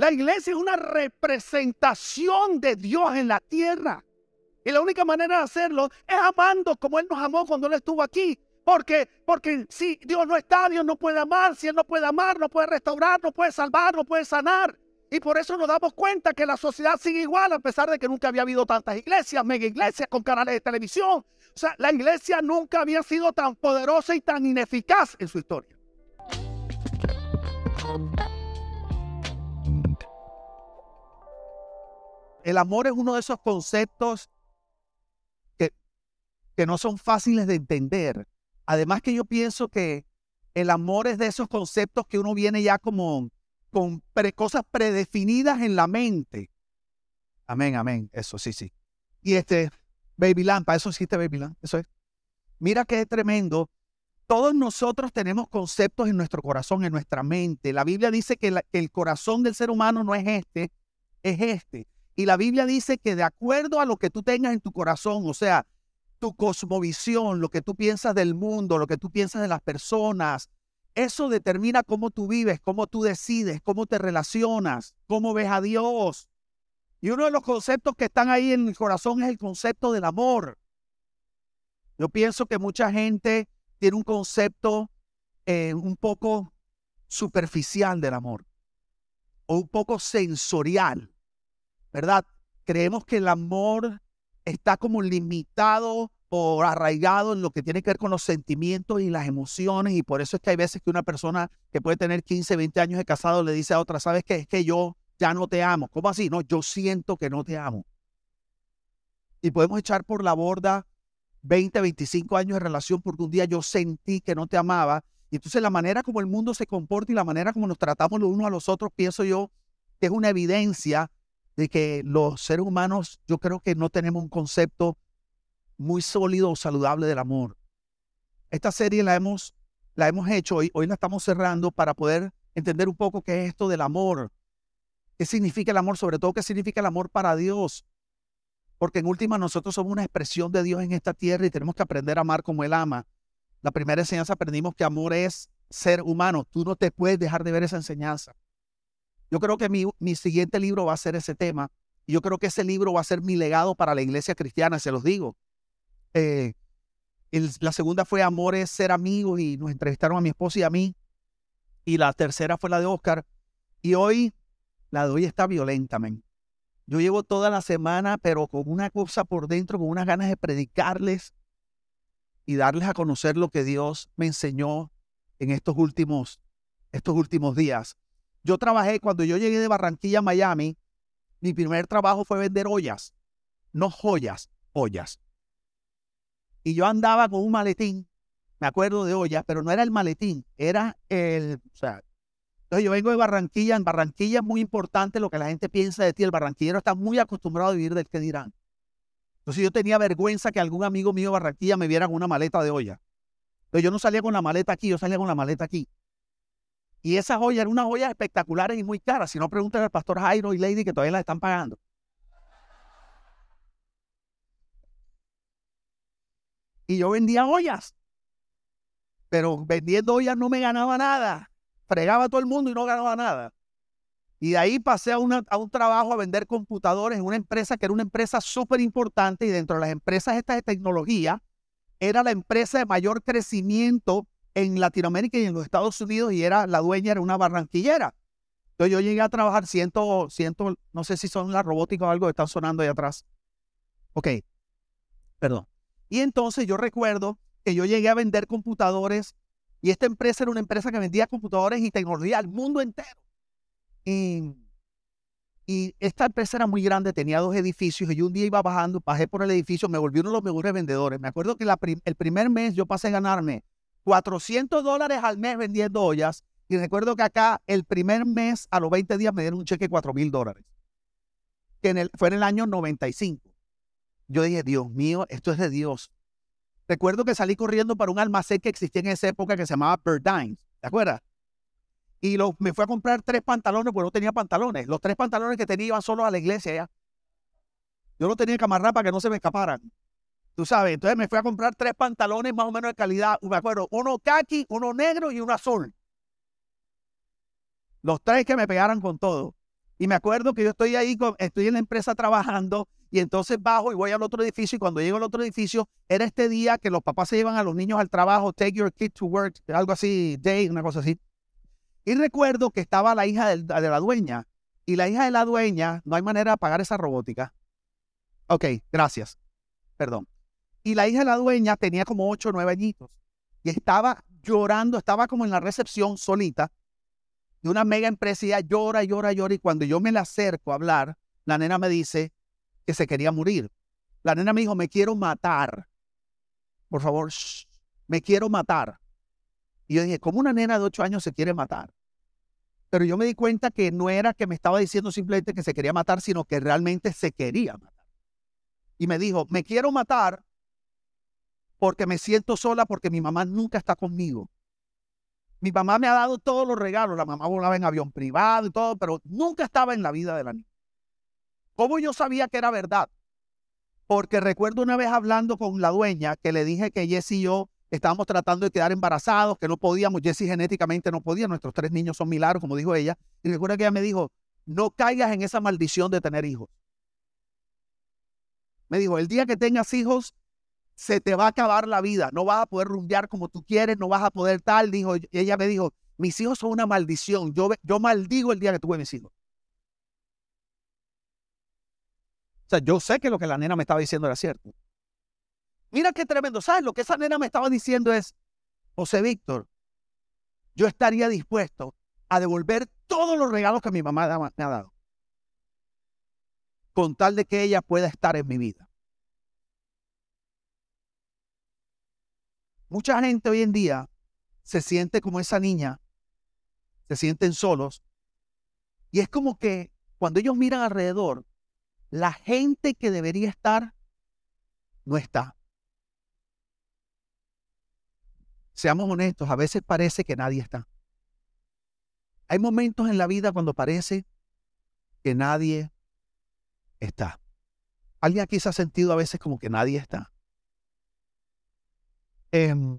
La iglesia es una representación de Dios en la tierra. Y la única manera de hacerlo es amando como Él nos amó cuando Él estuvo aquí. Porque, porque si Dios no está, Dios no puede amar. Si Él no puede amar, no puede restaurar, no puede salvar, no puede sanar. Y por eso nos damos cuenta que la sociedad sigue igual, a pesar de que nunca había habido tantas iglesias, mega iglesias con canales de televisión. O sea, la iglesia nunca había sido tan poderosa y tan ineficaz en su historia. El amor es uno de esos conceptos que, que no son fáciles de entender. Además que yo pienso que el amor es de esos conceptos que uno viene ya como con cosas predefinidas en la mente. Amén, amén. Eso sí, sí. Y este, Baby Lampa, eso existe Baby Lamp, eso es. Mira es tremendo. Todos nosotros tenemos conceptos en nuestro corazón, en nuestra mente. La Biblia dice que, que el corazón del ser humano no es este, es este. Y la Biblia dice que de acuerdo a lo que tú tengas en tu corazón, o sea, tu cosmovisión, lo que tú piensas del mundo, lo que tú piensas de las personas, eso determina cómo tú vives, cómo tú decides, cómo te relacionas, cómo ves a Dios. Y uno de los conceptos que están ahí en el corazón es el concepto del amor. Yo pienso que mucha gente tiene un concepto eh, un poco superficial del amor o un poco sensorial, ¿verdad? Creemos que el amor está como limitado o arraigado en lo que tiene que ver con los sentimientos y las emociones y por eso es que hay veces que una persona que puede tener 15, 20 años de casado le dice a otra, ¿sabes qué? Es que yo ya no te amo. ¿Cómo así? No, yo siento que no te amo. Y podemos echar por la borda 20, 25 años de relación porque un día yo sentí que no te amaba. Y entonces la manera como el mundo se comporta y la manera como nos tratamos los unos a los otros, pienso yo que es una evidencia de que los seres humanos, yo creo que no tenemos un concepto muy sólido o saludable del amor. Esta serie la hemos, la hemos hecho, hoy, hoy la estamos cerrando para poder entender un poco qué es esto del amor. ¿Qué significa el amor? Sobre todo, ¿qué significa el amor para Dios? Porque en última nosotros somos una expresión de Dios en esta tierra y tenemos que aprender a amar como Él ama. La primera enseñanza aprendimos que amor es ser humano. Tú no te puedes dejar de ver esa enseñanza. Yo creo que mi, mi siguiente libro va a ser ese tema. Y yo creo que ese libro va a ser mi legado para la iglesia cristiana, se los digo. Eh, la segunda fue Amores, ser amigos y nos entrevistaron a mi esposa y a mí. Y la tercera fue la de Oscar. Y hoy, la de hoy está violenta, men. Yo llevo toda la semana, pero con una cosa por dentro, con unas ganas de predicarles y darles a conocer lo que Dios me enseñó en estos últimos, estos últimos días. Yo trabajé, cuando yo llegué de Barranquilla a Miami, mi primer trabajo fue vender ollas, no joyas, ollas. Y yo andaba con un maletín, me acuerdo de olla, pero no era el maletín, era el, o sea, entonces yo vengo de Barranquilla, en Barranquilla es muy importante lo que la gente piensa de ti, el barranquillero está muy acostumbrado a vivir del que dirán. Entonces yo tenía vergüenza que algún amigo mío de Barranquilla me viera con una maleta de olla. Entonces yo no salía con la maleta aquí, yo salía con la maleta aquí. Y esas joyas eran unas joyas espectaculares y muy caras. Si no, preguntan al pastor Jairo y Lady que todavía las están pagando. y yo vendía ollas. Pero vendiendo ollas no me ganaba nada. Fregaba a todo el mundo y no ganaba nada. Y de ahí pasé a, a un trabajo a vender computadores en una empresa que era una empresa súper importante y dentro de las empresas estas de tecnología era la empresa de mayor crecimiento en Latinoamérica y en los Estados Unidos y era la dueña era una barranquillera. Entonces yo llegué a trabajar ciento, ciento, no sé si son la robótica o algo que están sonando ahí atrás. Ok, perdón. Y entonces yo recuerdo que yo llegué a vender computadores y esta empresa era una empresa que vendía computadores y tecnología al mundo entero. Y, esta empresa era muy grande, tenía dos edificios y yo un día iba bajando, bajé por el edificio, me volví uno de los mejores vendedores. Me acuerdo que el primer mes yo pasé a ganarme 400 dólares al mes vendiendo ollas y recuerdo que acá el primer mes a los 20 días me dieron un cheque de 4 mil dólares, que en el, fue en el año 95 yo dije, Dios mío, esto es de Dios. Recuerdo que salí corriendo para un almacén que existía en esa época que se llamaba Burdines, ¿te acuerdas? Y me fui a comprar tres pantalones, porque no tenía pantalones. Los tres pantalones que tenía iban solo a la iglesia ya. Yo no tenía que amarrar para que no se me escaparan. Tú sabes, entonces me fui a comprar tres pantalones más o menos de calidad. Me acuerdo, uno khaki, uno negro y uno azul. Los tres que me pegaran con todo. Y me acuerdo que yo estoy ahí, estoy en la empresa trabajando y entonces bajo y voy al otro edificio y cuando llego al otro edificio era este día que los papás se llevan a los niños al trabajo, take your kid to work, algo así, day, una cosa así. Y recuerdo que estaba la hija de, la dueña y la hija de la dueña, no hay manera de pagar esa robótica. Ok, gracias. Perdón. Y la hija de la dueña tenía como ocho o nueve añitos y estaba llorando, estaba como en la recepción solita de una mega empresa y ella llora, llora, llora. Y cuando yo me la acerco a hablar, la nena me dice que se quería morir. La nena me dijo, me quiero matar. Por favor, me quiero matar. Y yo dije, ¿cómo una nena de ocho años se quiere matar? Pero yo me di cuenta que no era que me estaba diciendo simplemente que se quería matar, sino que realmente se quería matar. Y me dijo, me quiero matar porque me siento sola porque mi mamá nunca está conmigo. Mi mamá me ha dado todos los regalos. La mamá volaba en avión privado y todo, pero nunca estaba en la vida de la niña. ¿Cómo yo sabía que era verdad? Porque recuerdo una vez hablando con la dueña que le dije que Jesse y yo estábamos tratando de quedar embarazados, que no podíamos. Jesse genéticamente no podía. Nuestros tres niños son milagros, como dijo ella. Y recuerdo que ella me dijo, no caigas en esa maldición de tener hijos. Me dijo, el día que tengas hijos, se te va a acabar la vida, no vas a poder rumbear como tú quieres, no vas a poder tal, dijo, y ella me dijo, mis hijos son una maldición, yo, yo maldigo el día que tuve mis hijos. O sea, yo sé que lo que la nena me estaba diciendo era cierto. Mira qué tremendo, ¿sabes? Lo que esa nena me estaba diciendo es, José Víctor, yo estaría dispuesto a devolver todos los regalos que mi mamá me ha dado, con tal de que ella pueda estar en mi vida. Mucha gente hoy en día se siente como esa niña, se sienten solos, y es como que cuando ellos miran alrededor, la gente que debería estar no está. Seamos honestos, a veces parece que nadie está. Hay momentos en la vida cuando parece que nadie está. ¿Alguien aquí se ha sentido a veces como que nadie está? Em,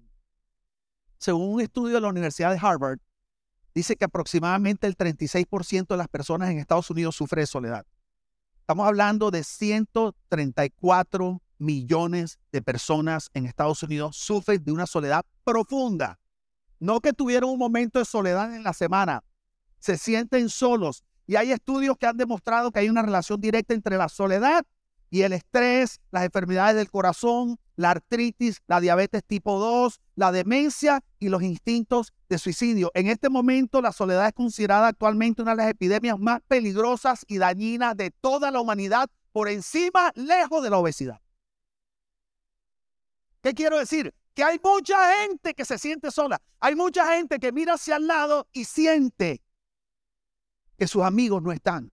según un estudio de la Universidad de Harvard, dice que aproximadamente el 36% de las personas en Estados Unidos sufre de soledad. Estamos hablando de 134 millones de personas en Estados Unidos sufren de una soledad profunda. No que tuvieron un momento de soledad en la semana, se sienten solos. Y hay estudios que han demostrado que hay una relación directa entre la soledad y el estrés, las enfermedades del corazón, la artritis, la diabetes tipo 2, la demencia y los instintos de suicidio. En este momento, la soledad es considerada actualmente una de las epidemias más peligrosas y dañinas de toda la humanidad, por encima, lejos de la obesidad. ¿Qué quiero decir? Que hay mucha gente que se siente sola. Hay mucha gente que mira hacia el lado y siente que sus amigos no están,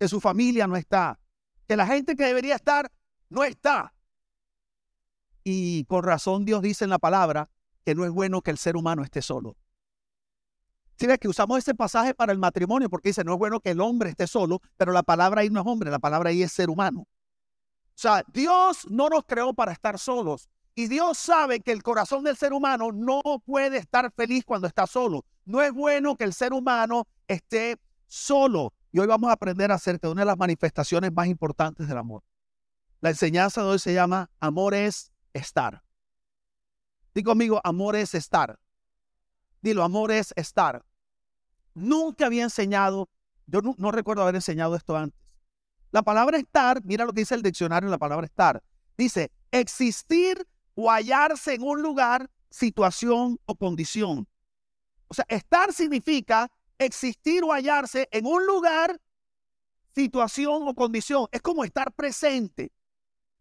que su familia no está, que la gente que debería estar no está. Y con razón Dios dice en la palabra que no es bueno que el ser humano esté solo. Si que usamos ese pasaje para el matrimonio porque dice no es bueno que el hombre esté solo, pero la palabra ahí no es hombre, la palabra ahí es ser humano. O sea, Dios no nos creó para estar solos. Y Dios sabe que el corazón del ser humano no puede estar feliz cuando está solo. No es bueno que el ser humano esté solo. Hoy vamos a aprender acerca de una de las manifestaciones más importantes del amor. La enseñanza de hoy se llama Amor es estar. Digo conmigo, amor es estar. Dilo, amor es estar. Nunca había enseñado, yo no, no recuerdo haber enseñado esto antes. La palabra estar, mira lo que dice el diccionario la palabra estar. Dice, existir o hallarse en un lugar, situación o condición. O sea, estar significa existir o hallarse en un lugar, situación o condición. Es como estar presente.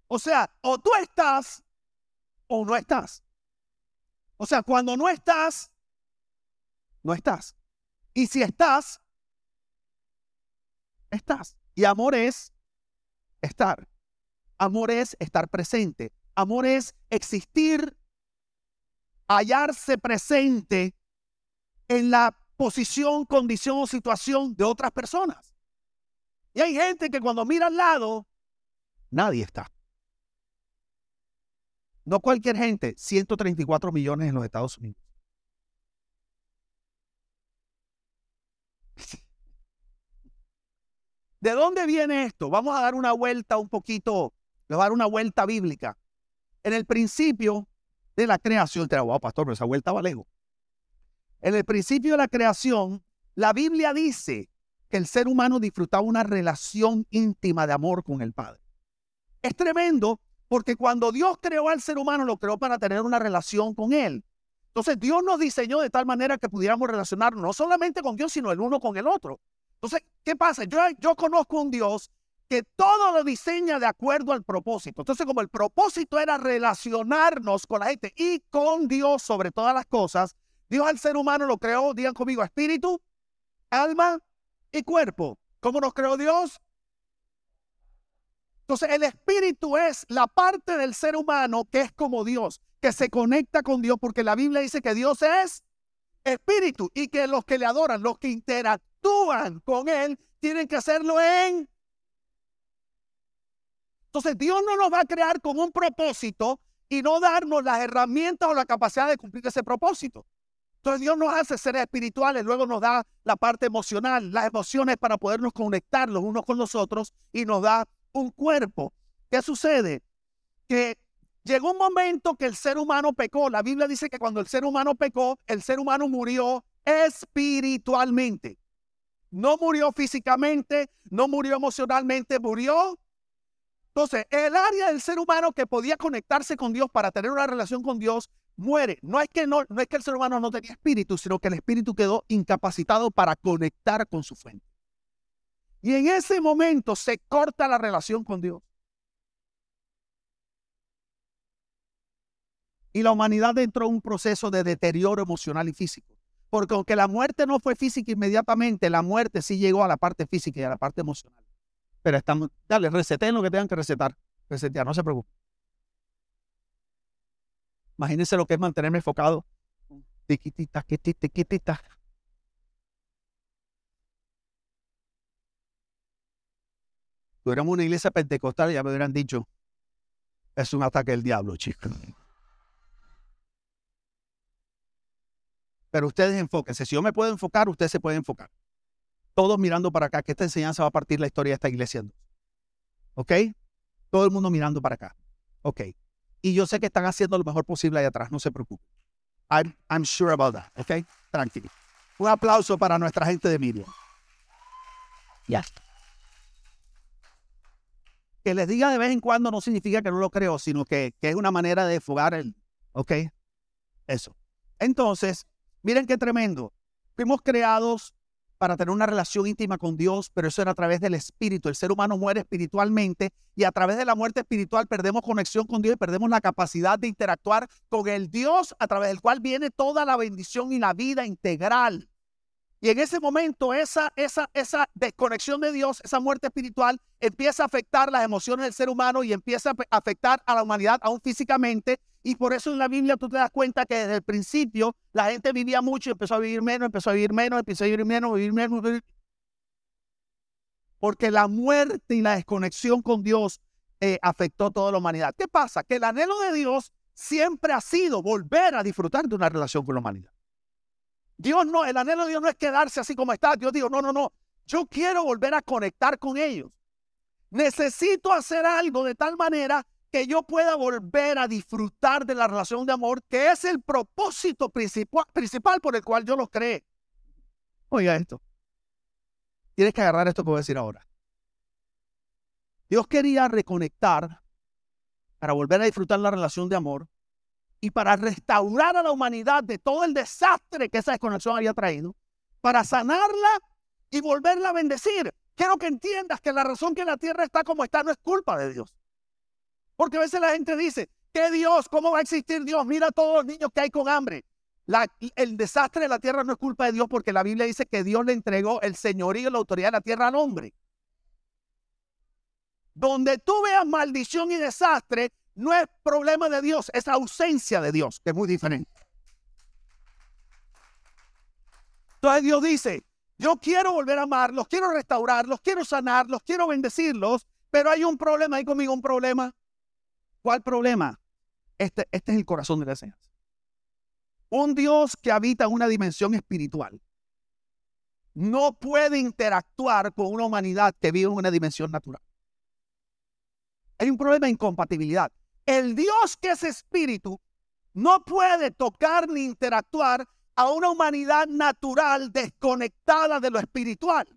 O sea, o tú estás o no estás. O sea, cuando no estás, no estás. Y si estás, estás. Y amor es estar. Amor es estar presente. Amor es existir, hallarse presente en la posición, condición o situación de otras personas. Y hay gente que cuando mira al lado, nadie está. No cualquier gente, 134 millones en los Estados Unidos. ¿De dónde viene esto? Vamos a dar una vuelta un poquito, le voy a dar una vuelta bíblica. En el principio de la creación, te wow, pastor, pero esa vuelta va lejos. En el principio de la creación, la Biblia dice que el ser humano disfrutaba una relación íntima de amor con el Padre. Es tremendo porque cuando Dios creó al ser humano, lo creó para tener una relación con Él. Entonces Dios nos diseñó de tal manera que pudiéramos relacionarnos no solamente con Dios, sino el uno con el otro. Entonces, ¿qué pasa? Yo, yo conozco un Dios que todo lo diseña de acuerdo al propósito. Entonces, como el propósito era relacionarnos con la gente y con Dios sobre todas las cosas, Dios al ser humano lo creó, digan conmigo, espíritu, alma y cuerpo. ¿Cómo nos creó Dios? Entonces, el espíritu es la parte del ser humano que es como Dios, que se conecta con Dios, porque la Biblia dice que Dios es espíritu y que los que le adoran, los que interactúan con Él, tienen que hacerlo en entonces Dios no nos va a crear con un propósito y no darnos las herramientas o la capacidad de cumplir ese propósito. Entonces Dios nos hace seres espirituales, luego nos da la parte emocional, las emociones para podernos conectar los unos con los otros y nos da un cuerpo. ¿Qué sucede? Que llegó un momento que el ser humano pecó. La Biblia dice que cuando el ser humano pecó, el ser humano murió espiritualmente. No murió físicamente, no murió emocionalmente, murió entonces, el área del ser humano que podía conectarse con Dios para tener una relación con Dios muere. No es que no, no es que el ser humano no tenía espíritu, sino que el espíritu quedó incapacitado para conectar con su fuente. Y en ese momento se corta la relación con Dios. Y la humanidad entró en un proceso de deterioro emocional y físico. Porque aunque la muerte no fue física inmediatamente, la muerte sí llegó a la parte física y a la parte emocional. Pero estamos, dale, receten lo que tengan que recetar. Resetear, no se preocupen. Imagínense lo que es mantenerme enfocado. Tiquitita, tiquitita, tiquitita. Tuviéramos una iglesia pentecostal, ya me hubieran dicho, es un ataque del diablo, chicos. Pero ustedes enfóquense. Si yo me puedo enfocar, usted se puede enfocar todos mirando para acá, que esta enseñanza va a partir la historia de esta iglesia ¿Ok? Todo el mundo mirando para acá. Ok. Y yo sé que están haciendo lo mejor posible ahí atrás, no se preocupen. I'm, I'm sure about that. ¿Ok? Tranquilo. Un aplauso para nuestra gente de Miriam. Ya. Que les diga de vez en cuando no significa que no lo creo, sino que, que es una manera de fugar el. ¿Ok? Eso. Entonces, miren qué tremendo. Fuimos creados para tener una relación íntima con Dios, pero eso era a través del espíritu. El ser humano muere espiritualmente y a través de la muerte espiritual perdemos conexión con Dios y perdemos la capacidad de interactuar con el Dios a través del cual viene toda la bendición y la vida integral. Y en ese momento esa, esa, esa desconexión de Dios, esa muerte espiritual, empieza a afectar las emociones del ser humano y empieza a afectar a la humanidad aún físicamente y por eso en la Biblia tú te das cuenta que desde el principio la gente vivía mucho y empezó a vivir menos, empezó a vivir menos, empezó a vivir menos, vivir menos. Porque la muerte y la desconexión con Dios eh, afectó a toda la humanidad. ¿Qué pasa? Que el anhelo de Dios siempre ha sido volver a disfrutar de una relación con la humanidad. Dios no, el anhelo de Dios no es quedarse así como está. Dios dijo, no, no, no. Yo quiero volver a conectar con ellos. Necesito hacer algo de tal manera que yo pueda volver a disfrutar de la relación de amor, que es el propósito principal, por el cual yo los creé. Oiga esto. Tienes que agarrar esto que voy a decir ahora. Dios quería reconectar para volver a disfrutar la relación de amor y para restaurar a la humanidad de todo el desastre que esa desconexión había traído, para sanarla y volverla a bendecir. Quiero que entiendas que la razón que la tierra está como está no es culpa de Dios. Porque a veces la gente dice, ¿qué Dios? ¿Cómo va a existir Dios? Mira a todos los niños que hay con hambre. el desastre de la tierra no es culpa de Dios porque la Biblia dice que Dios le entregó el señorío y la autoridad de la tierra al hombre. Donde tú veas maldición y desastre, no es problema de Dios, es ausencia de Dios, que es muy diferente. Entonces Dios dice, yo quiero volver a amarlos, quiero restaurarlos, quiero sanarlos, quiero bendecirlos, pero hay un problema, hay conmigo un problema. ¿Cuál problema? Este, este es el corazón de la enseñanza. Un Dios que habita en una dimensión espiritual no puede interactuar con una humanidad que vive en una dimensión natural. Hay un problema de incompatibilidad. El Dios que es espíritu no puede tocar ni interactuar a una humanidad natural desconectada de lo espiritual.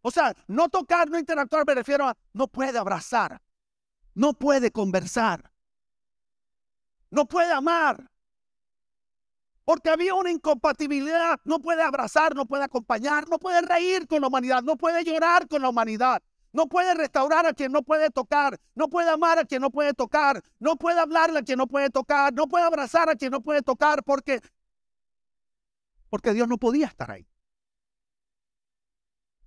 O sea, no tocar, no interactuar, me refiero a no puede abrazar, no puede conversar, no puede amar, porque había una incompatibilidad. No puede abrazar, no puede acompañar, no puede reír con la humanidad, no puede llorar con la humanidad. No puede restaurar a quien no puede tocar, no puede amar a quien no puede tocar, no puede hablarle a quien no puede tocar, no puede abrazar a quien no puede tocar, porque, porque Dios no podía estar ahí.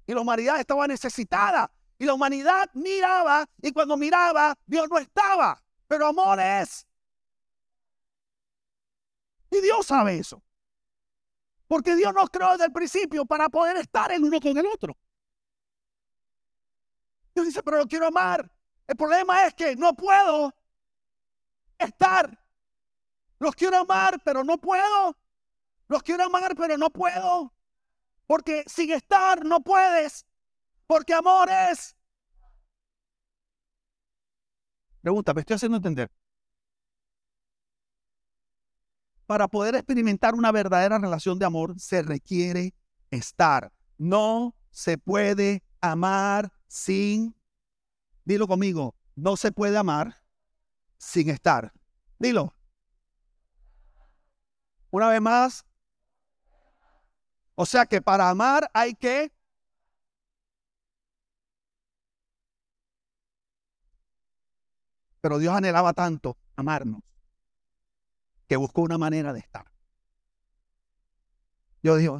Y la humanidad estaba necesitada. Y la humanidad miraba, y cuando miraba, Dios no estaba. Pero amor es. Y Dios sabe eso. Porque Dios nos creó desde el principio para poder estar el uno con el otro. Dios dice, pero lo quiero amar. El problema es que no puedo estar. Los quiero amar, pero no puedo. Los quiero amar, pero no puedo. Porque sin estar no puedes. Porque amor es. Pregunta, me estoy haciendo entender. para poder experimentar una verdadera relación de amor se requiere estar. No se puede amar sin, dilo conmigo, no se puede amar sin estar. Dilo. Una vez más. O sea que para amar hay que... Pero Dios anhelaba tanto amarnos que buscó una manera de estar. Yo digo,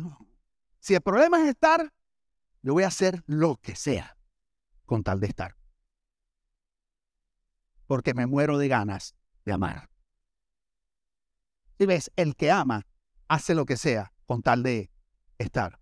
si el problema es estar, yo voy a hacer lo que sea con tal de estar. Porque me muero de ganas de amar. Si ves, el que ama hace lo que sea con tal de estar.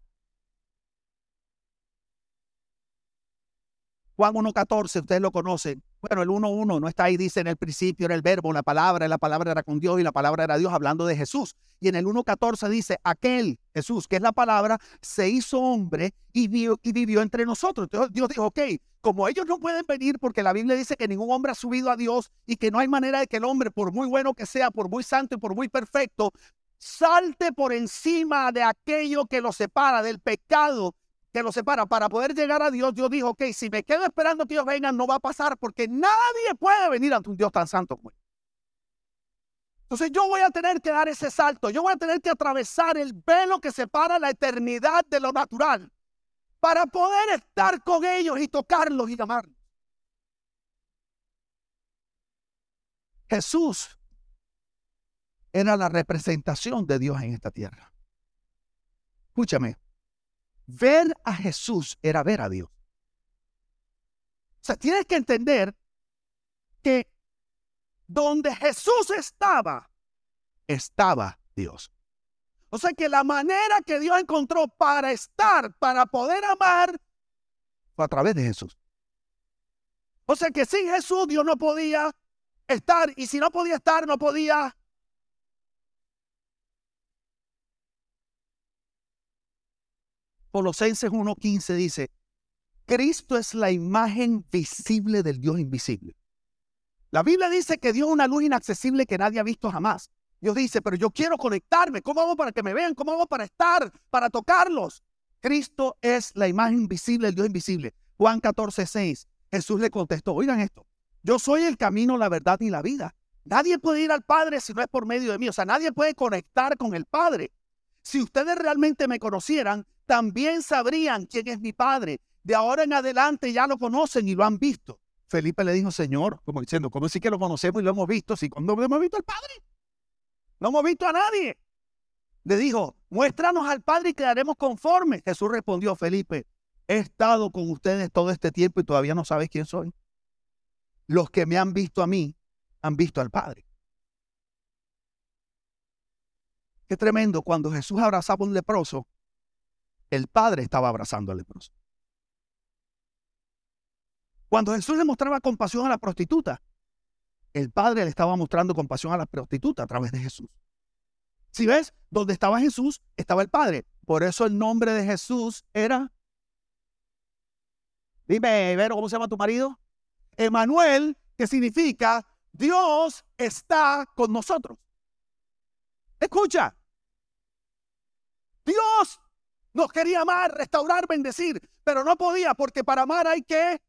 Juan 1.14, ustedes lo conocen. Bueno, el 1.1 no está ahí, dice en el principio era el verbo, la palabra, la palabra era con Dios y la palabra era Dios hablando de Jesús. Y en el 1.14 dice, aquel Jesús, que es la palabra, se hizo hombre y, y vivió entre nosotros. Entonces Dios dijo, ok, como ellos no pueden venir porque la Biblia dice que ningún hombre ha subido a Dios y que no hay manera de que el hombre, por muy bueno que sea, por muy santo y por muy perfecto, salte por encima de aquello que lo separa del pecado que lo separa. Para poder llegar a Dios, Dios dijo, ok, si me quedo esperando que ellos vengan, no va a pasar porque nadie puede venir ante un Dios tan santo como él. Entonces yo voy a tener que dar ese salto, yo voy a tener que atravesar el velo que separa la eternidad de lo natural para poder estar con ellos y tocarlos y amarlos. Jesús era la representación de Dios en esta tierra. Escúchame, Ver a Jesús era ver a Dios. O sea, tienes que entender que donde Jesús estaba, estaba Dios. O sea que la manera que Dios encontró para estar, para poder amar, fue a través de Jesús. O sea que sin Jesús Dios no podía estar y si no podía estar, no podía Colosenses 1.15 dice, Cristo es la imagen visible del Dios invisible. La Biblia dice que Dios es una luz inaccesible que nadie ha visto jamás. Dios dice, pero yo quiero conectarme. ¿Cómo hago para que me vean? ¿Cómo hago para estar? Para tocarlos. Cristo es la imagen visible del Dios invisible. Juan 14.6. Jesús le contestó, oigan esto, yo soy el camino, la verdad y la vida. Nadie puede ir al Padre si no es por medio de mí. O sea, nadie puede conectar con el Padre. Si ustedes realmente me conocieran, también sabrían quién es mi Padre. De ahora en adelante ya lo conocen y lo han visto. Felipe le dijo, Señor, como diciendo, ¿cómo sí que lo conocemos y lo hemos visto? Si cuando hemos visto al Padre, no hemos visto a nadie. Le dijo, muéstranos al Padre y quedaremos conformes. Jesús respondió, Felipe, he estado con ustedes todo este tiempo y todavía no sabes quién soy. Los que me han visto a mí, han visto al Padre. Qué tremendo cuando Jesús abrazaba a un leproso, el Padre estaba abrazando al leproso. Cuando Jesús le mostraba compasión a la prostituta, el Padre le estaba mostrando compasión a la prostituta a través de Jesús. Si ves, donde estaba Jesús, estaba el Padre. Por eso el nombre de Jesús era. Dime, Vero, ¿cómo se llama tu marido? Emanuel, que significa Dios está con nosotros. Escucha, Dios nos quería amar, restaurar, bendecir, pero no podía porque para amar hay que...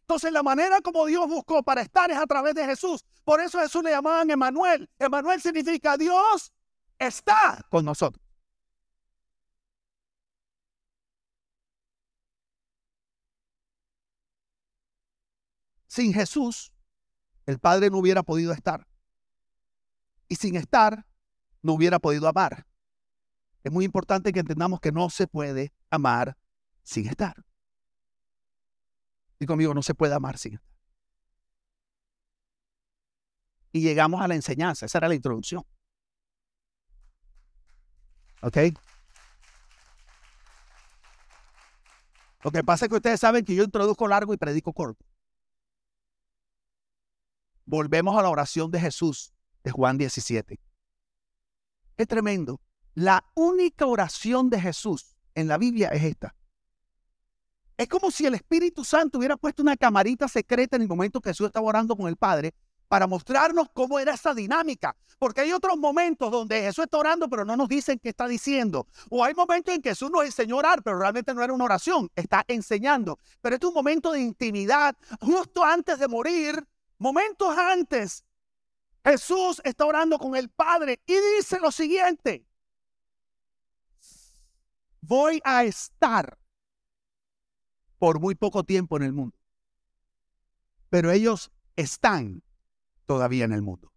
Entonces la manera como Dios buscó para estar es a través de Jesús. Por eso Jesús le llamaban Emanuel. Emanuel significa Dios está con nosotros. Sin Jesús, el Padre no hubiera podido estar. Y sin estar, no hubiera podido amar. Es muy importante que entendamos que no se puede amar sin estar. Y conmigo, no se puede amar sin estar. Y llegamos a la enseñanza. Esa era la introducción. ¿Ok? Lo que pasa es que ustedes saben que yo introduzco largo y predico corto. Volvemos a la oración de Jesús de Juan 17. Es tremendo. La única oración de Jesús en la Biblia es esta. Es como si el Espíritu Santo hubiera puesto una camarita secreta en el momento que Jesús estaba orando con el Padre para mostrarnos cómo era esa dinámica. Porque hay otros momentos donde Jesús está orando, pero no nos dicen qué está diciendo. O hay momentos en que Jesús nos enseñó a orar, pero realmente no era una oración, está enseñando. Pero este es un momento de intimidad, justo antes de morir, momentos antes. Jesús está orando con el Padre y dice lo siguiente voy a estar por muy poco tiempo en el mundo. Pero ellos están todavía en el mundo.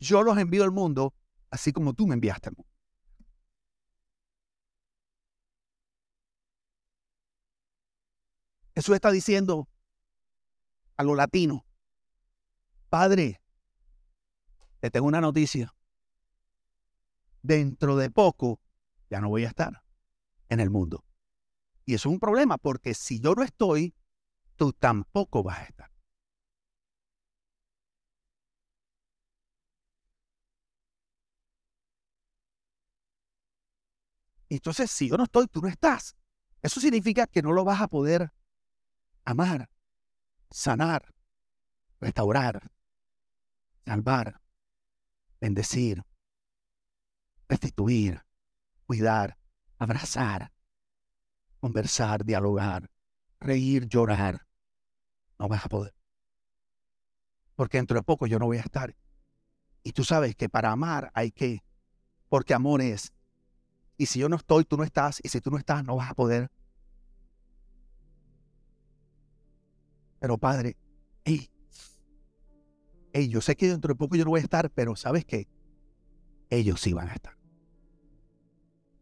Yo los envío al mundo así como tú me enviaste al mundo. Jesús está diciendo a los latinos, Padre, te tengo una noticia. Dentro de poco ya no voy a estar en el mundo. Y eso es un problema porque si yo no estoy, tú tampoco vas a estar. Entonces, si yo no estoy, tú no estás. Eso significa que no lo vas a poder amar, sanar, restaurar, salvar, bendecir, restituir, cuidar, abrazar, conversar, dialogar, reír, llorar. No vas a poder. Porque dentro de poco yo no voy a estar. Y tú sabes que para amar hay que, porque amor es. Y si yo no estoy, tú no estás. Y si tú no estás, no vas a poder. Pero Padre, hey, hey, yo sé que dentro de poco yo no voy a estar, pero ¿sabes qué? Ellos sí van a estar.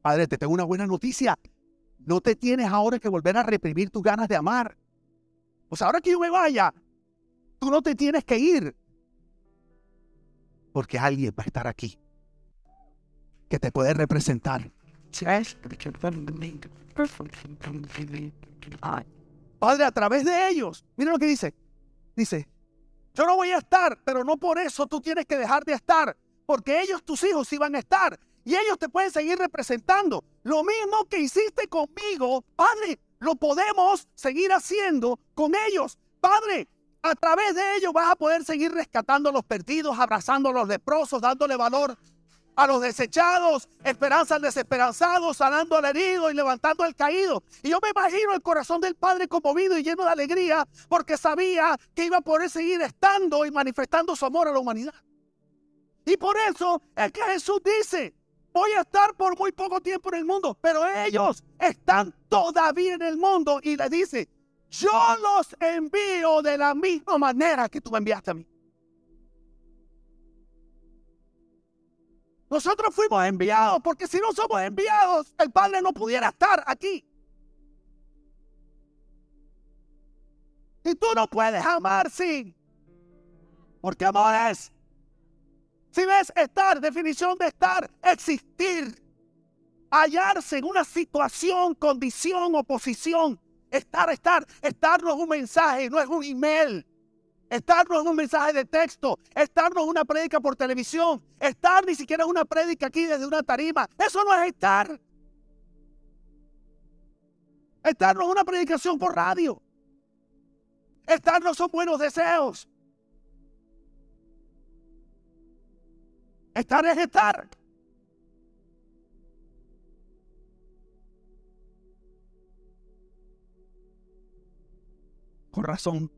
Padre, te tengo una buena noticia. No te tienes ahora que volver a reprimir tus ganas de amar. Pues ahora que yo me vaya, tú no te tienes que ir. Porque alguien va a estar aquí que te puede representar. Padre, a través de ellos, mira lo que dice. Dice, yo no voy a estar, pero no por eso tú tienes que dejar de estar, porque ellos, tus hijos, sí van a estar y ellos te pueden seguir representando. Lo mismo que hiciste conmigo, Padre, lo podemos seguir haciendo con ellos. Padre, a través de ellos vas a poder seguir rescatando a los perdidos, abrazando a los leprosos, dándole valor a los desechados, esperanza al desesperanzado, sanando al herido y levantando al caído. Y yo me imagino el corazón del Padre conmovido y lleno de alegría porque sabía que iba a poder seguir estando y manifestando su amor a la humanidad. Y por eso es que Jesús dice, voy a estar por muy poco tiempo en el mundo, pero ellos están todavía en el mundo y le dice, yo los envío de la misma manera que tú me enviaste a mí. Nosotros fuimos enviados porque si no somos enviados, el Padre no pudiera estar aquí. Y tú no puedes amar sin, porque amor es si ves estar, definición de estar, existir, hallarse en una situación, condición, oposición. Estar, estar, estar no es un mensaje, no es un email. Estar no es un mensaje de texto. Estar no es una prédica por televisión. Estar ni siquiera es una prédica aquí desde una tarima. Eso no es estar. Estar no es una predicación por radio. Estar no son buenos deseos. Estar es estar. Con razón,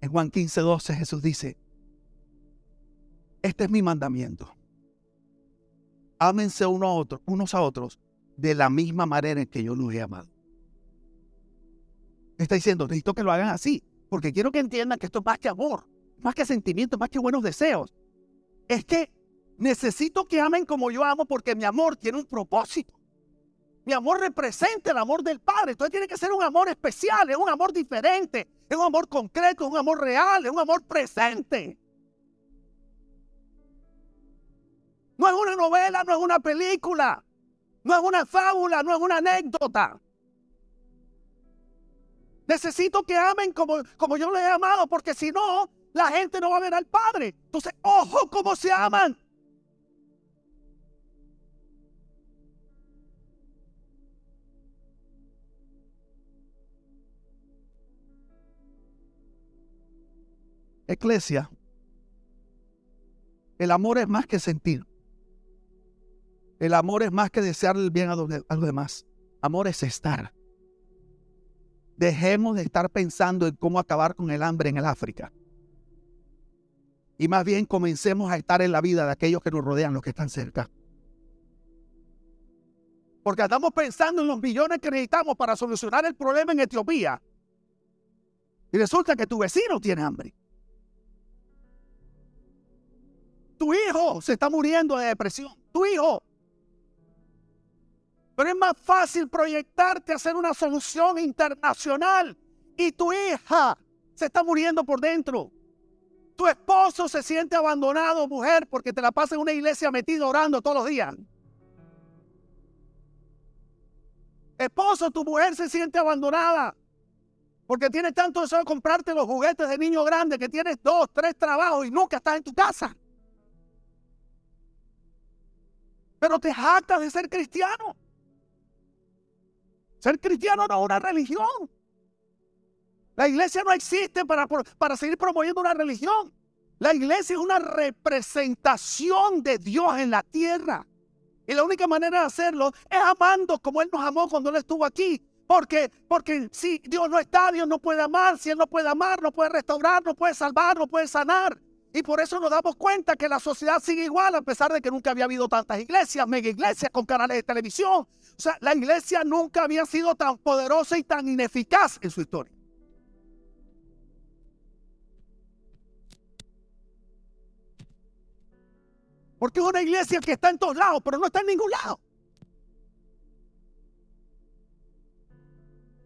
en Juan 15, 12 Jesús dice, este es mi mandamiento. Ámense uno a otro, unos a otros de la misma manera en que yo los he amado. Está diciendo, necesito que lo hagan así, porque quiero que entiendan que esto es más que amor, más que sentimiento, más que buenos deseos. Es que necesito que amen como yo amo porque mi amor tiene un propósito. Mi amor representa el amor del Padre. Entonces tiene que ser un amor especial, es un amor diferente, es un amor concreto, es un amor real, es un amor presente. No es una novela, no es una película, no es una fábula, no es una anécdota. Necesito que amen como, como yo les he amado, porque si no, la gente no va a ver al Padre. Entonces, ojo cómo se aman. Eclesia, el amor es más que sentir. El amor es más que desear el bien a los, demás. Amor es estar. Dejemos de estar pensando en cómo acabar con el hambre en el África. Y más bien comencemos a estar en la vida de aquellos que nos rodean, los que están cerca. Porque estamos pensando en los millones que necesitamos para solucionar el problema en Etiopía. Y resulta que tu vecino tiene hambre. Tu hijo se está muriendo de depresión. Tu hijo. Pero es más fácil proyectarte a hacer una solución internacional. Y tu hija se está muriendo por dentro. Tu esposo se siente abandonado, mujer, porque te la pasa en una iglesia metido orando todos los días. Esposo, tu mujer se siente abandonada porque tiene tanto deseo de comprarte los juguetes de niño grande que tienes dos, tres trabajos y nunca estás en tu casa. Pero te jactas de ser cristiano. Ser cristiano no es una religión. La iglesia no existe para, para seguir promoviendo una religión. La iglesia es una representación de Dios en la tierra. Y la única manera de hacerlo es amando como Él nos amó cuando Él estuvo aquí. Porque, porque si Dios no está, Dios no puede amar. Si Él no puede amar, no puede restaurar, no puede salvar, no puede sanar. Y por eso nos damos cuenta que la sociedad sigue igual, a pesar de que nunca había habido tantas iglesias, mega iglesias con canales de televisión. O sea, la iglesia nunca había sido tan poderosa y tan ineficaz en su historia. Porque es una iglesia que está en todos lados, pero no está en ningún lado.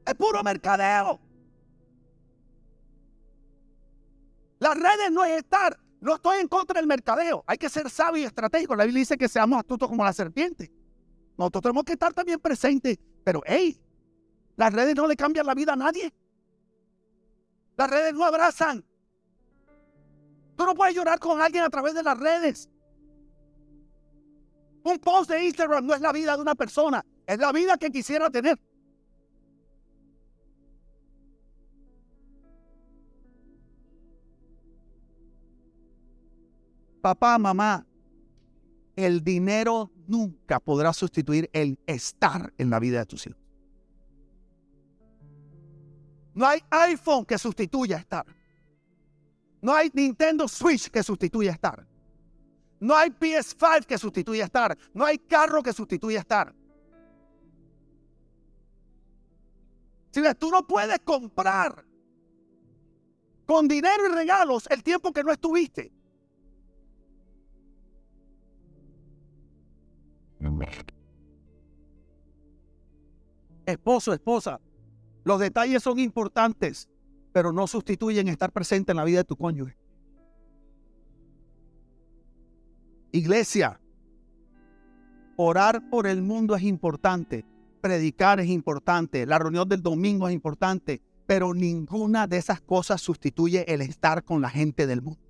Es puro mercadeo. Las redes no es estar. No estoy en contra del mercadeo. Hay que ser sabio y estratégico. La Biblia dice que seamos astutos como la serpiente. Nosotros tenemos que estar también presentes. Pero, hey, las redes no le cambian la vida a nadie. Las redes no abrazan. Tú no puedes llorar con alguien a través de las redes. Un post de Instagram no es la vida de una persona, es la vida que quisiera tener. Papá, mamá, el dinero nunca podrá sustituir el estar en la vida de tus hijos. No hay iPhone que sustituya estar. No hay Nintendo Switch que sustituya estar. No hay PS5 que sustituya estar. No hay carro que sustituya estar. Si tú no puedes comprar con dinero y regalos el tiempo que no estuviste. Esposo, esposa, los detalles son importantes, pero no sustituyen estar presente en la vida de tu cónyuge. Iglesia, orar por el mundo es importante, predicar es importante, la reunión del domingo es importante, pero ninguna de esas cosas sustituye el estar con la gente del mundo.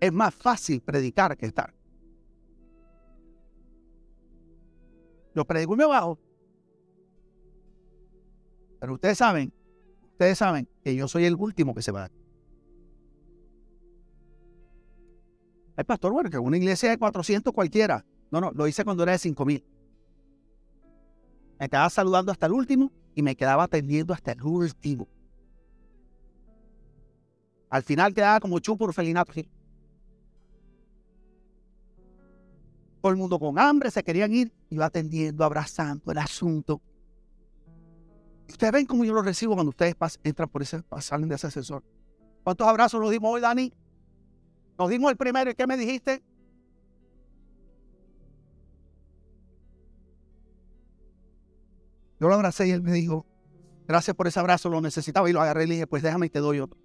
Es más fácil predicar que estar. Yo predico y me bajo. Pero ustedes saben, ustedes saben que yo soy el último que se va. Hay pastor, bueno, que una iglesia de 400 cualquiera. No, no, lo hice cuando era de 5000. Me quedaba saludando hasta el último y me quedaba atendiendo hasta el último. Al final quedaba como chupo felinato. ¿sí? Todo el mundo con hambre, se querían ir. Iba atendiendo, abrazando el asunto. Ustedes ven cómo yo lo recibo cuando ustedes entran por ese, salen de ese asesor. ¿Cuántos abrazos nos dimos hoy, Dani? Nos dimos el primero y ¿qué me dijiste? Yo lo abracé y él me dijo, gracias por ese abrazo, lo necesitaba y lo agarré y le dije, pues déjame y te doy otro.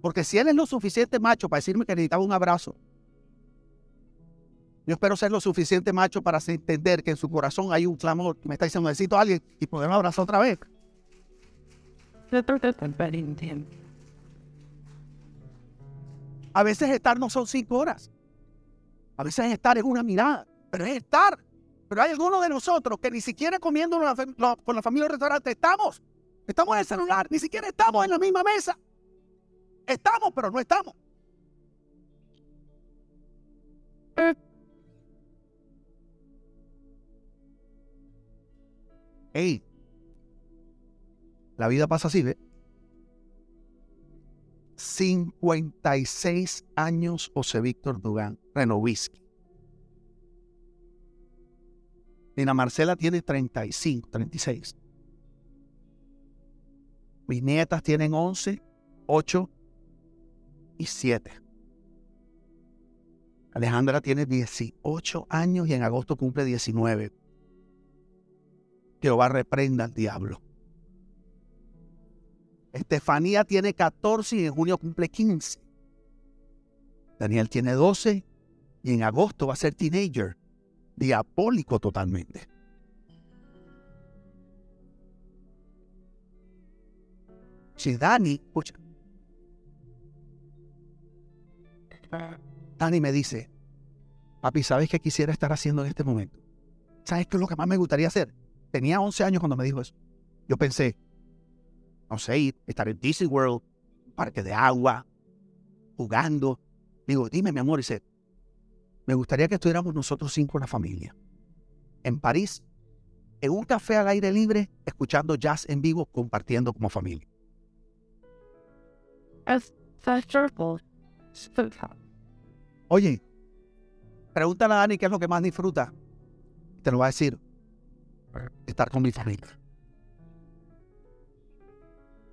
Porque si él es lo suficiente macho para decirme que necesitaba un abrazo, yo espero ser lo suficiente macho para entender que en su corazón hay un clamor que me está diciendo necesito a alguien y poderme abrazar otra vez. A veces estar no son cinco horas. A veces estar es una mirada, pero es estar. Pero hay algunos de nosotros que ni siquiera comiendo con la familia del restaurante estamos. Estamos en el celular, ni siquiera estamos en la misma mesa. Estamos, pero no estamos. Hey, la vida pasa así, ¿ve? 56 años José Víctor Dugán, Renovisky. Nina Marcela tiene 35, 36. Mis nietas tienen 11, 8 y 7. Alejandra tiene 18 años y en agosto cumple 19. Jehová reprenda al diablo. Estefanía tiene 14 y en junio cumple 15. Daniel tiene 12 y en agosto va a ser teenager diabólico totalmente. Si Dani, escucha, Dani me dice, papi, ¿sabes qué quisiera estar haciendo en este momento? ¿Sabes qué es lo que más me gustaría hacer? Tenía 11 años cuando me dijo eso. Yo pensé, no sé, estar en Disney World, parque de agua, jugando. Digo, dime, mi amor, dice, me gustaría que estuviéramos nosotros cinco en la familia. En París, en un café al aire libre, escuchando jazz en vivo, compartiendo como familia. Oye, pregúntale a Dani qué es lo que más disfruta. Te lo va a decir. Estar con mi familia.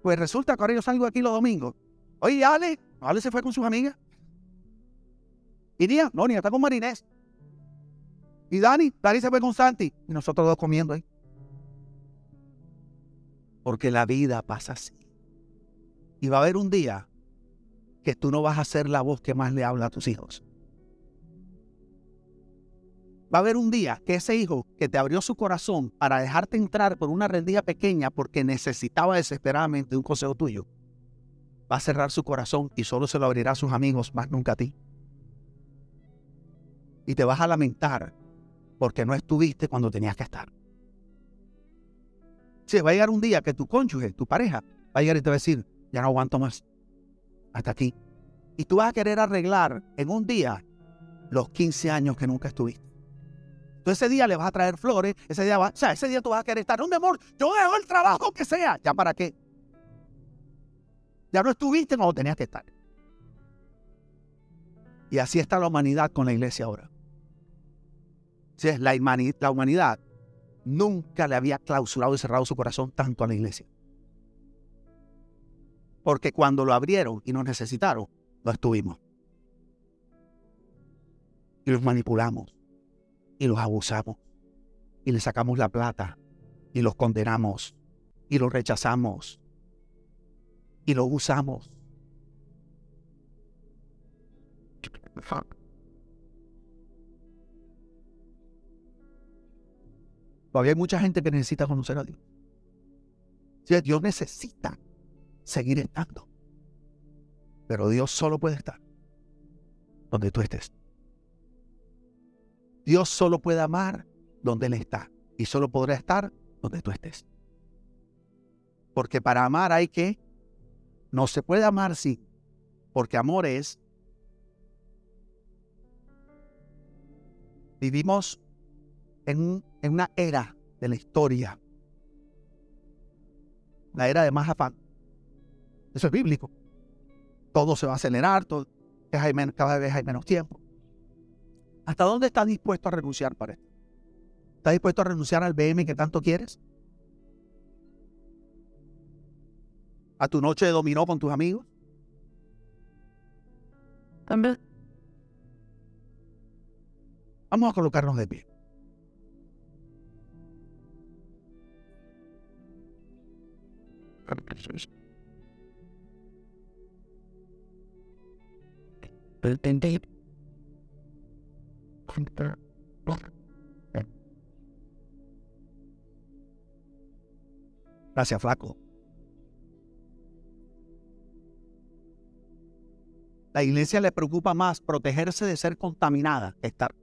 Pues resulta que ahora yo salgo aquí los domingos. Oye, Ale, Ale se fue con sus amigas. Y Nia, no, Nia está con Marinés. Y Dani, Dani se fue con Santi. Y nosotros dos comiendo ahí. Porque la vida pasa así. Y va a haber un día que tú no vas a ser la voz que más le habla a tus hijos. Va a haber un día que ese hijo que te abrió su corazón para dejarte entrar por una rendija pequeña porque necesitaba desesperadamente un consejo tuyo, va a cerrar su corazón y solo se lo abrirá a sus amigos, más nunca a ti y te vas a lamentar porque no estuviste cuando tenías que estar. Si va a llegar un día que tu cónyuge, tu pareja, va a llegar y te va a decir, ya no aguanto más, hasta aquí. Y tú vas a querer arreglar en un día los 15 años que nunca estuviste. Entonces ese día le vas a traer flores, ese día va, o sea, ese día tú vas a querer estar, no, mi amor, yo dejo el trabajo que sea, ¿ya para qué? Ya no estuviste cuando tenías que estar. Y así está la humanidad con la iglesia ahora la, la humanidad nunca le había clausurado y cerrado su corazón tanto a la iglesia. Porque cuando lo abrieron y nos necesitaron, lo estuvimos. Y los manipulamos. Y los abusamos. Y le sacamos la plata. Y los condenamos. Y los rechazamos. Y los usamos. Todavía hay mucha gente que necesita conocer a Dios. Dios necesita seguir estando. Pero Dios solo puede estar donde tú estés. Dios solo puede amar donde Él está. Y solo podrá estar donde tú estés. Porque para amar hay que, no se puede amar sí, porque amor es, vivimos en, en una era de la historia, la era de más afán. Eso es bíblico. Todo se va a acelerar, todo, cada vez hay menos tiempo. ¿Hasta dónde estás dispuesto a renunciar para esto? ¿Estás dispuesto a renunciar al BM que tanto quieres? ¿A tu noche de dominó con tus amigos? También. Vamos a colocarnos de pie. Gracias, flaco. La iglesia le preocupa más protegerse de ser contaminada que estar.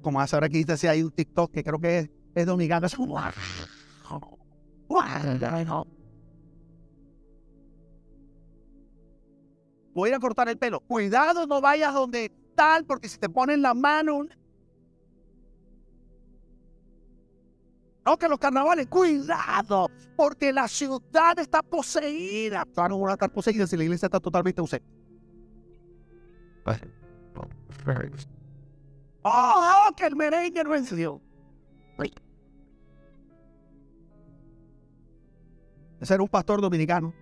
Como hace ahora que dice si hay un TikTok que creo que es, es dominicano. voy a ir a cortar el pelo. Cuidado, no vayas donde tal, porque si te ponen la mano. No, que los carnavales, cuidado, porque la ciudad está poseída. Claro, van a estar poseídas si la iglesia está totalmente ausente. Oh, que el merengue no venció. Ese era un pastor dominicano.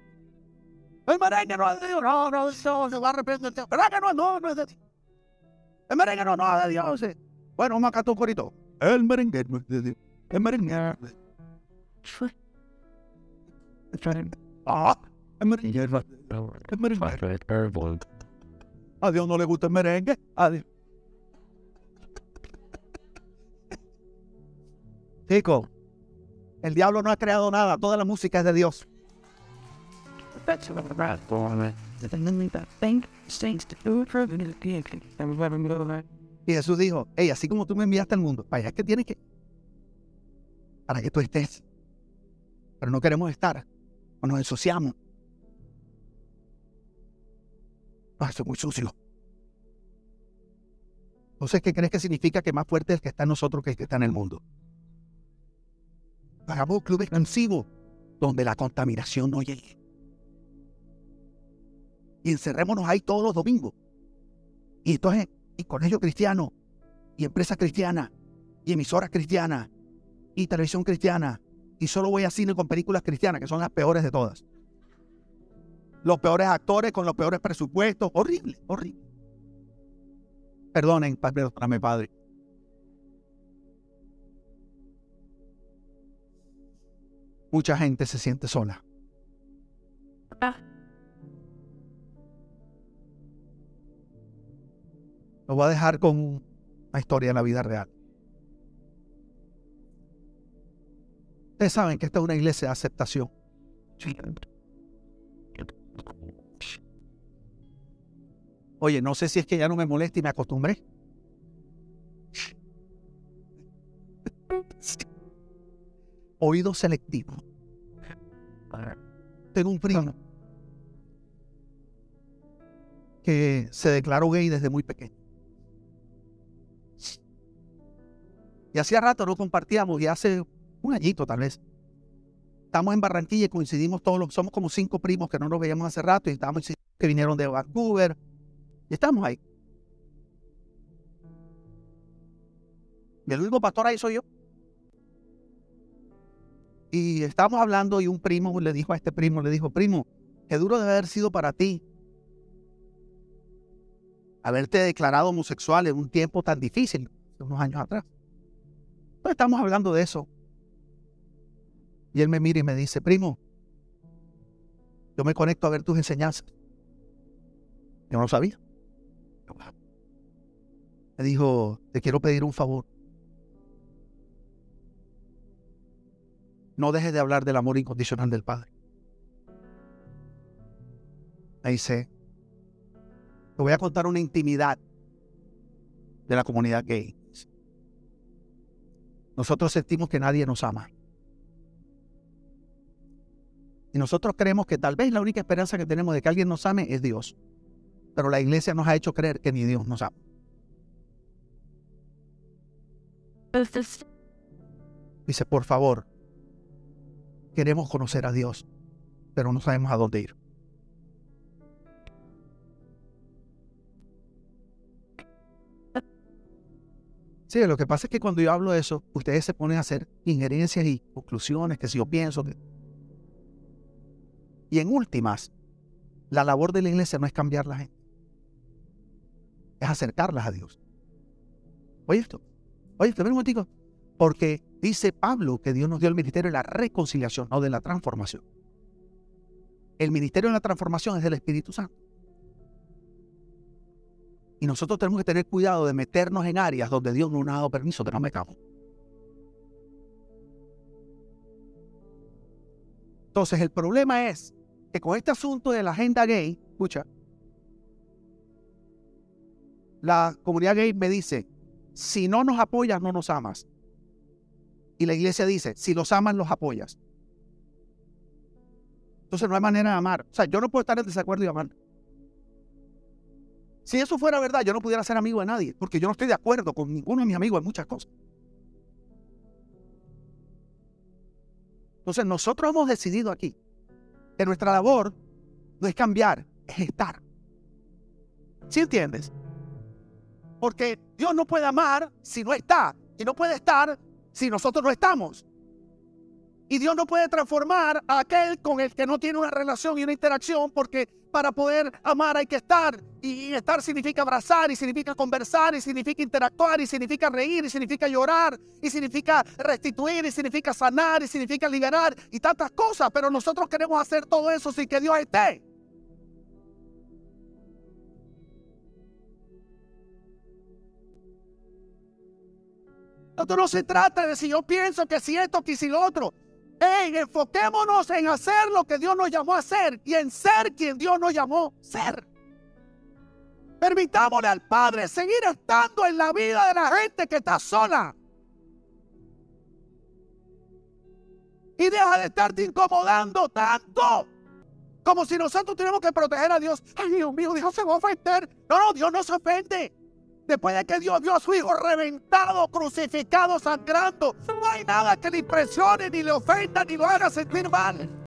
El merengue no es de Dios. No, no, no, se va a arrepentir. El merengue no, no, no es de Dios. El merengue no, no es de Dios. Bueno, vamos a cantar un corito. El merengue no es de Dios. El merengue no es de Dios. Ah, el merengue. El merengue. A Dios no le gusta el merengue. A Dios. Chico, el diablo no ha creado nada. Toda la música es de Dios. Y Jesús dijo, hey, así como tú me enviaste al mundo, para allá es que tienes que, para que tú estés. Pero no queremos estar, o nos ensuciamos. Ah, eso es muy sucio. Entonces, ¿qué crees que significa que más fuerte es el que está en nosotros que el que está en el mundo? Hagamos un club extensivo donde la contaminación no llegue y encerrémonos ahí todos los domingos. Y entonces, y colegio cristiano, y empresa cristiana, y emisoras cristianas, y televisión cristiana, y solo voy a cine con películas cristianas, que son las peores de todas. Los peores actores con los peores presupuestos. Horrible, horrible. Perdonen, perdóname, Padre. Mucha gente se siente sola. Ah. Lo voy a dejar con una historia de la vida real. Ustedes saben que esta es una iglesia de aceptación. Oye, no sé si es que ya no me molesta y me acostumbré. Oído selectivo. Tengo un primo que se declaró gay desde muy pequeño. Y hacía rato no compartíamos, y hace un añito tal vez. Estamos en Barranquilla y coincidimos todos los, somos como cinco primos que no nos veíamos hace rato y estábamos que vinieron de Vancouver. Y estamos ahí. Y el único pastor ahí soy yo. Y estábamos hablando y un primo le dijo a este primo, le dijo, primo, qué duro debe haber sido para ti haberte declarado homosexual en un tiempo tan difícil, unos años atrás estamos hablando de eso. Y él me mira y me dice, primo, yo me conecto a ver tus enseñanzas. Yo no sabía. Me dijo, te quiero pedir un favor. No dejes de hablar del amor incondicional del Padre. Me dice, te voy a contar una intimidad de la comunidad gay. Nosotros sentimos que nadie nos ama. Y nosotros creemos que tal vez la única esperanza que tenemos de que alguien nos ame es Dios. Pero la iglesia nos ha hecho creer que ni Dios nos ama. Dice, por favor, queremos conocer a Dios, pero no sabemos a dónde ir. Sí, lo que pasa es que cuando yo hablo de eso, ustedes se ponen a hacer injerencias y conclusiones que si yo pienso que... Y en últimas, la labor de la iglesia no es cambiar la gente, es acercarlas a Dios. Oye esto, oye esto, ven un momentico, porque dice Pablo que Dios nos dio el ministerio de la reconciliación, no de la transformación. El ministerio de la transformación es del Espíritu Santo. Y nosotros tenemos que tener cuidado de meternos en áreas donde Dios no nos ha dado permiso que no metamos. Entonces el problema es que con este asunto de la agenda gay, escucha, la comunidad gay me dice, si no nos apoyas, no nos amas. Y la iglesia dice, si los amas, los apoyas. Entonces no hay manera de amar. O sea, yo no puedo estar en desacuerdo y amar. Si eso fuera verdad, yo no pudiera ser amigo de nadie, porque yo no estoy de acuerdo con ninguno de mis amigos en muchas cosas. Entonces nosotros hemos decidido aquí que nuestra labor no es cambiar, es estar. ¿Sí entiendes? Porque Dios no puede amar si no está, y no puede estar si nosotros no estamos. Y Dios no puede transformar a aquel con el que no tiene una relación y una interacción porque para poder amar hay que estar. Y estar significa abrazar, y significa conversar, y significa interactuar, y significa reír, y significa llorar, y significa restituir, y significa sanar, y significa liberar, y tantas cosas. Pero nosotros queremos hacer todo eso sin que Dios esté. Esto no se trata de si yo pienso que si esto, que si lo otro. Hey, enfoquémonos en hacer lo que Dios nos llamó a hacer y en ser quien Dios nos llamó ser. Permitámosle al Padre seguir estando en la vida de la gente que está sola. Y deja de estarte incomodando tanto. Como si nosotros tenemos que proteger a Dios. Ay, Dios mío, Dios se va a ofender. No, no, Dios no se ofende. Después de que Dios vio a su hijo reventado, crucificado, sangrando, no hay nada que le impresione, ni le ofenda, ni lo haga sentir mal.